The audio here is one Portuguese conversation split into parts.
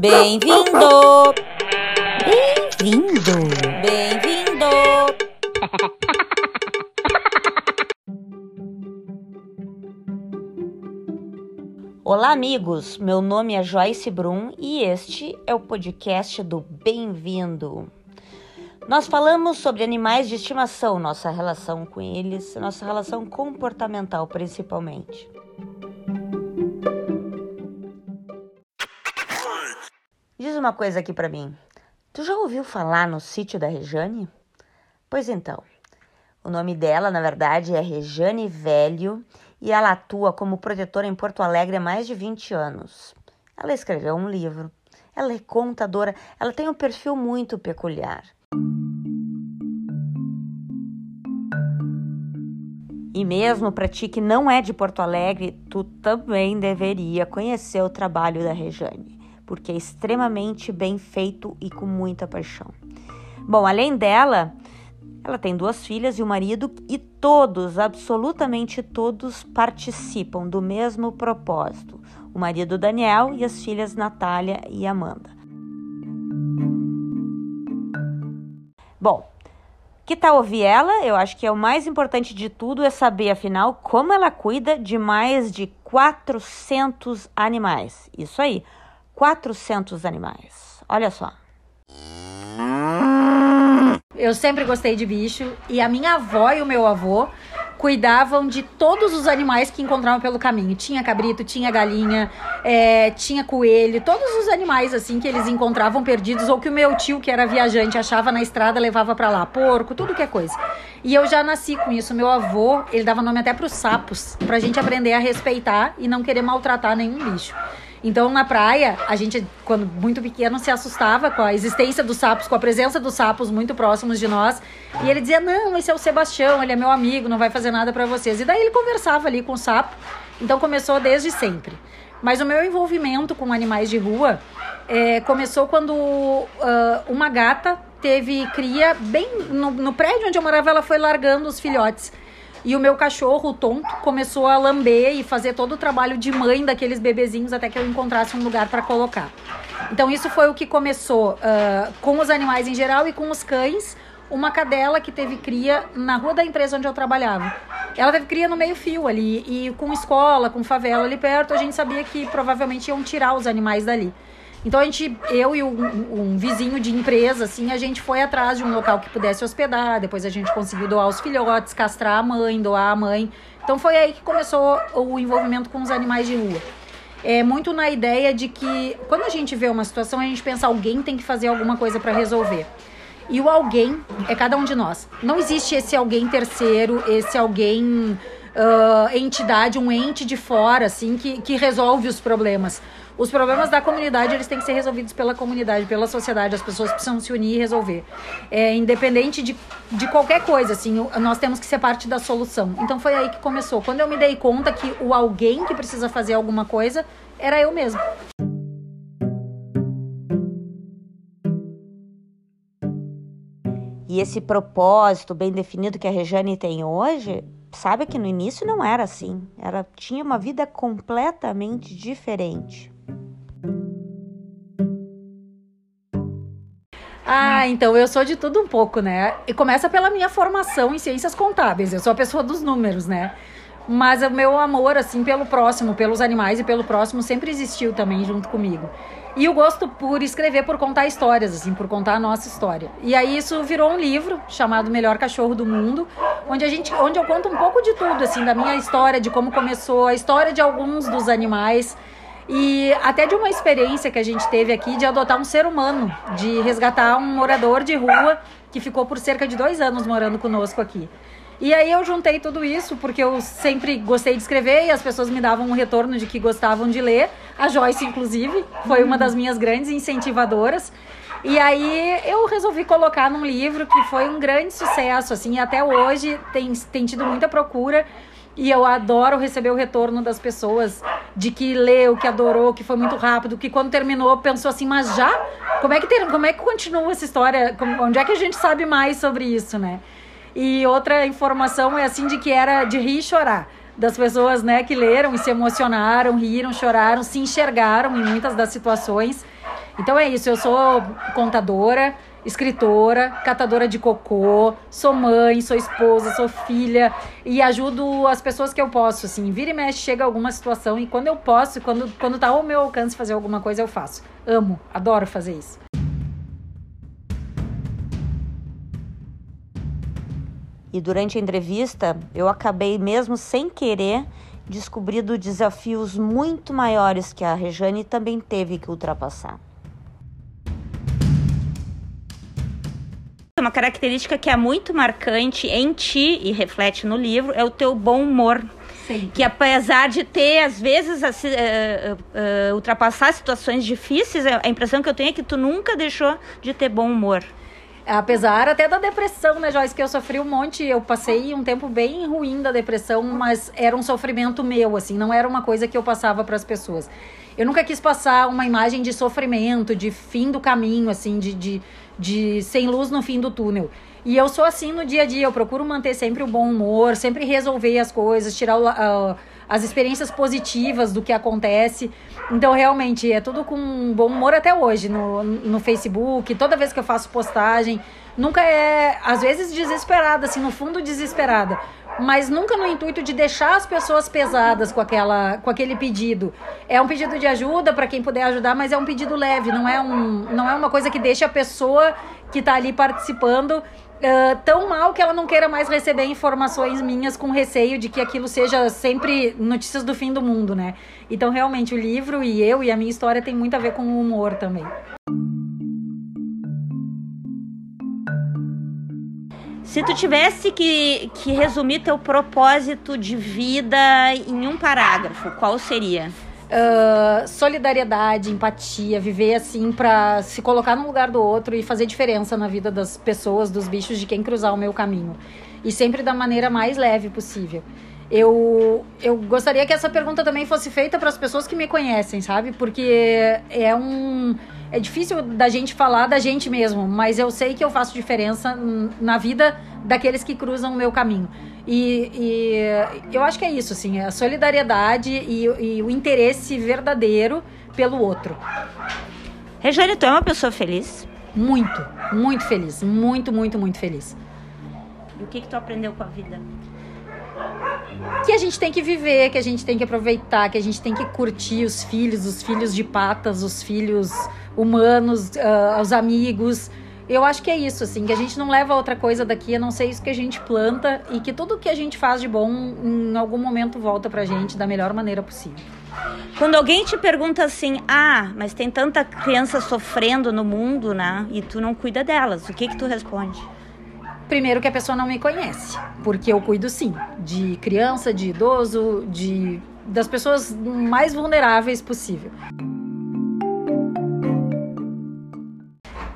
Bem-vindo! Bem-vindo! Bem-vindo! Olá, amigos! Meu nome é Joyce Brum e este é o podcast do Bem-vindo. Nós falamos sobre animais de estimação, nossa relação com eles, nossa relação comportamental principalmente. Diz uma coisa aqui para mim. Tu já ouviu falar no sítio da Rejane? Pois então, o nome dela, na verdade, é Rejane Velho e ela atua como protetora em Porto Alegre há mais de 20 anos. Ela escreveu um livro, ela é contadora, ela tem um perfil muito peculiar. E mesmo para ti que não é de Porto Alegre, tu também deveria conhecer o trabalho da Rejane porque é extremamente bem feito e com muita paixão. Bom, além dela, ela tem duas filhas e um marido e todos, absolutamente todos, participam do mesmo propósito. O marido Daniel e as filhas Natália e Amanda. Bom, que tal ouvir ela? Eu acho que é o mais importante de tudo é saber, afinal, como ela cuida de mais de 400 animais. Isso aí, 400 animais. Olha só. Eu sempre gostei de bicho e a minha avó e o meu avô cuidavam de todos os animais que encontravam pelo caminho. Tinha cabrito, tinha galinha, é, tinha coelho, todos os animais assim que eles encontravam perdidos ou que o meu tio, que era viajante, achava na estrada, levava para lá. Porco, tudo que é coisa. E eu já nasci com isso. Meu avô, ele dava nome até para os sapos, pra gente aprender a respeitar e não querer maltratar nenhum bicho. Então, na praia, a gente, quando muito pequeno, se assustava com a existência dos sapos, com a presença dos sapos muito próximos de nós. E ele dizia: Não, esse é o Sebastião, ele é meu amigo, não vai fazer nada para vocês. E daí ele conversava ali com o sapo. Então, começou desde sempre. Mas o meu envolvimento com animais de rua é, começou quando uh, uma gata teve cria bem no, no prédio onde eu morava, ela foi largando os filhotes. E o meu cachorro, o tonto, começou a lamber e fazer todo o trabalho de mãe daqueles bebezinhos até que eu encontrasse um lugar para colocar. Então, isso foi o que começou uh, com os animais em geral e com os cães. Uma cadela que teve cria na rua da empresa onde eu trabalhava. Ela teve cria no meio-fio ali, e com escola, com favela ali perto, a gente sabia que provavelmente iam tirar os animais dali. Então a gente, eu e um, um, vizinho de empresa, assim, a gente foi atrás de um local que pudesse hospedar. Depois a gente conseguiu doar os filhotes, castrar a mãe, doar a mãe. Então foi aí que começou o envolvimento com os animais de rua. É muito na ideia de que quando a gente vê uma situação, a gente pensa alguém tem que fazer alguma coisa para resolver. E o alguém é cada um de nós. Não existe esse alguém terceiro, esse alguém uh, entidade, um ente de fora, assim, que, que resolve os problemas. Os problemas da comunidade, eles têm que ser resolvidos pela comunidade, pela sociedade. As pessoas precisam se unir e resolver. É, independente de, de qualquer coisa, assim, nós temos que ser parte da solução. Então foi aí que começou. Quando eu me dei conta que o alguém que precisa fazer alguma coisa era eu mesmo. E esse propósito bem definido que a Rejane tem hoje, sabe que no início não era assim. Ela tinha uma vida completamente diferente. Ah, então eu sou de tudo um pouco, né? E começa pela minha formação em ciências contábeis. Eu sou a pessoa dos números, né? Mas o meu amor, assim, pelo próximo, pelos animais e pelo próximo sempre existiu também junto comigo. E o gosto por escrever, por contar histórias, assim, por contar a nossa história. E aí isso virou um livro chamado Melhor Cachorro do Mundo, onde a gente, onde eu conto um pouco de tudo, assim, da minha história, de como começou, a história de alguns dos animais e até de uma experiência que a gente teve aqui de adotar um ser humano, de resgatar um morador de rua que ficou por cerca de dois anos morando conosco aqui. E aí eu juntei tudo isso porque eu sempre gostei de escrever e as pessoas me davam um retorno de que gostavam de ler. A Joyce, inclusive, foi uma das minhas grandes incentivadoras. E aí eu resolvi colocar num livro que foi um grande sucesso, assim, até hoje tem, tem tido muita procura. E eu adoro receber o retorno das pessoas de que leu, que adorou, que foi muito rápido, que quando terminou pensou assim, mas já? Como é que ter, como é que continua essa história? Onde é que a gente sabe mais sobre isso, né? E outra informação é assim de que era de rir e chorar. Das pessoas, né, que leram e se emocionaram, riram, choraram, se enxergaram em muitas das situações. Então é isso, eu sou contadora, escritora, catadora de cocô, sou mãe, sou esposa, sou filha e ajudo as pessoas que eu posso, assim. Vira e mexe, chega alguma situação e quando eu posso, quando, quando tá ao meu alcance fazer alguma coisa, eu faço. Amo, adoro fazer isso. E durante a entrevista, eu acabei mesmo sem querer descobrindo desafios muito maiores que a Rejane também teve que ultrapassar. Uma característica que é muito marcante em ti e reflete no livro é o teu bom humor. Sim. Que apesar de ter, às vezes, uh, uh, uh, ultrapassar situações difíceis, a impressão que eu tenho é que tu nunca deixou de ter bom humor. Apesar até da depressão, né, Joyce? Que eu sofri um monte. Eu passei um tempo bem ruim da depressão, mas era um sofrimento meu, assim, não era uma coisa que eu passava para as pessoas. Eu nunca quis passar uma imagem de sofrimento, de fim do caminho, assim, de, de, de sem luz no fim do túnel. E eu sou assim no dia a dia, eu procuro manter sempre o bom humor, sempre resolver as coisas, tirar o, uh, as experiências positivas do que acontece. Então, realmente, é tudo com bom humor até hoje no, no Facebook. Toda vez que eu faço postagem, nunca é, às vezes, desesperada, assim, no fundo, desesperada. Mas nunca no intuito de deixar as pessoas pesadas com, aquela, com aquele pedido. É um pedido de ajuda para quem puder ajudar, mas é um pedido leve, não é, um, não é uma coisa que deixa a pessoa que está ali participando Uh, tão mal que ela não queira mais receber informações minhas com receio de que aquilo seja sempre notícias do fim do mundo, né? Então, realmente, o livro e eu e a minha história tem muito a ver com o humor também. Se tu tivesse que, que resumir teu propósito de vida em um parágrafo, qual seria? Uh, solidariedade, empatia, viver assim para se colocar no lugar do outro e fazer diferença na vida das pessoas, dos bichos, de quem cruzar o meu caminho. E sempre da maneira mais leve possível. Eu, eu gostaria que essa pergunta também fosse feita para as pessoas que me conhecem, sabe? Porque é um. É difícil da gente falar da gente mesmo, mas eu sei que eu faço diferença na vida daqueles que cruzam o meu caminho. E, e eu acho que é isso, assim, a solidariedade e, e o interesse verdadeiro pelo outro. Regiane, tu é uma pessoa feliz? Muito, muito feliz. Muito, muito, muito feliz. E o que, que tu aprendeu com a vida? Que a gente tem que viver, que a gente tem que aproveitar, que a gente tem que curtir os filhos, os filhos de patas, os filhos humanos, uh, os amigos. Eu acho que é isso, assim, que a gente não leva outra coisa daqui a não ser isso que a gente planta e que tudo que a gente faz de bom em algum momento volta pra gente da melhor maneira possível. Quando alguém te pergunta assim, ah, mas tem tanta criança sofrendo no mundo, né? E tu não cuida delas, o que que tu responde? Primeiro que a pessoa não me conhece, porque eu cuido sim de criança, de idoso, de das pessoas mais vulneráveis possível.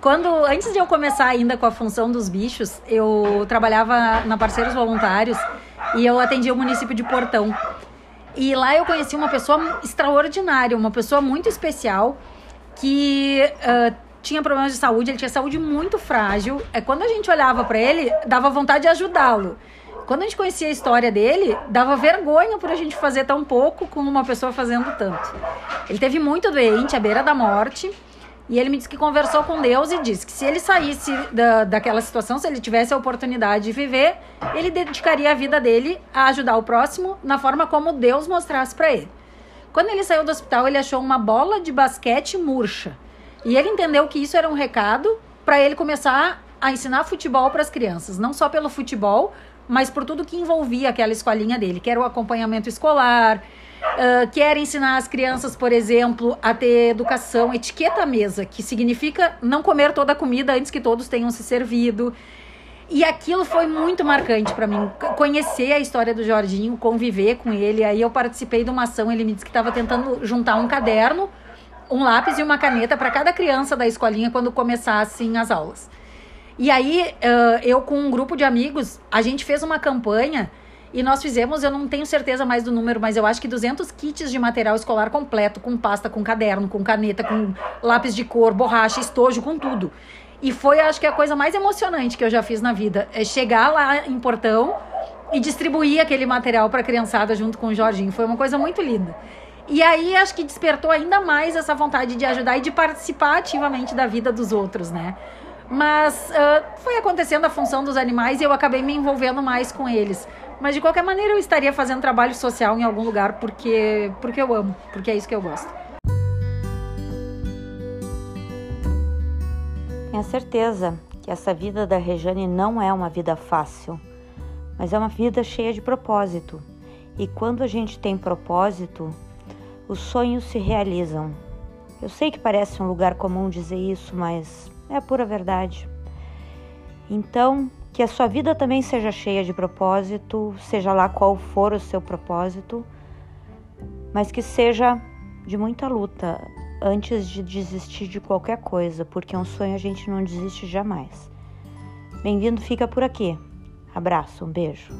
Quando, antes de eu começar ainda com a função dos bichos, eu trabalhava na Parceiros Voluntários e eu atendia o município de Portão. E lá eu conheci uma pessoa extraordinária, uma pessoa muito especial que uh, tinha problemas de saúde, ele tinha saúde muito frágil. É quando a gente olhava para ele, dava vontade de ajudá-lo. Quando a gente conhecia a história dele, dava vergonha por a gente fazer tão pouco com uma pessoa fazendo tanto. Ele teve muito doente, à beira da morte. E ele me disse que conversou com Deus e disse que se ele saísse da, daquela situação, se ele tivesse a oportunidade de viver, ele dedicaria a vida dele a ajudar o próximo na forma como Deus mostrasse para ele. Quando ele saiu do hospital, ele achou uma bola de basquete murcha. E ele entendeu que isso era um recado para ele começar a ensinar futebol para as crianças, não só pelo futebol, mas por tudo que envolvia aquela escolinha dele, que era o acompanhamento escolar, Uh, quer ensinar as crianças, por exemplo, a ter educação, etiqueta mesa, que significa não comer toda a comida antes que todos tenham se servido. E aquilo foi muito marcante para mim. Conhecer a história do Jorginho, conviver com ele. Aí eu participei de uma ação, ele me disse que estava tentando juntar um caderno, um lápis e uma caneta para cada criança da escolinha quando começassem as aulas. E aí, uh, eu com um grupo de amigos, a gente fez uma campanha e nós fizemos, eu não tenho certeza mais do número, mas eu acho que 200 kits de material escolar completo, com pasta, com caderno, com caneta, com lápis de cor, borracha, estojo, com tudo. E foi, acho que, a coisa mais emocionante que eu já fiz na vida. É chegar lá em Portão e distribuir aquele material para a criançada junto com o Jorginho. Foi uma coisa muito linda. E aí acho que despertou ainda mais essa vontade de ajudar e de participar ativamente da vida dos outros, né? Mas uh, foi acontecendo a função dos animais e eu acabei me envolvendo mais com eles. Mas de qualquer maneira eu estaria fazendo trabalho social em algum lugar porque, porque eu amo, porque é isso que eu gosto. Tenha certeza que essa vida da Rejane não é uma vida fácil, mas é uma vida cheia de propósito. E quando a gente tem propósito, os sonhos se realizam. Eu sei que parece um lugar comum dizer isso, mas é a pura verdade. Então, que a sua vida também seja cheia de propósito, seja lá qual for o seu propósito, mas que seja de muita luta antes de desistir de qualquer coisa, porque um sonho a gente não desiste jamais. Bem-vindo, fica por aqui. Abraço, um beijo.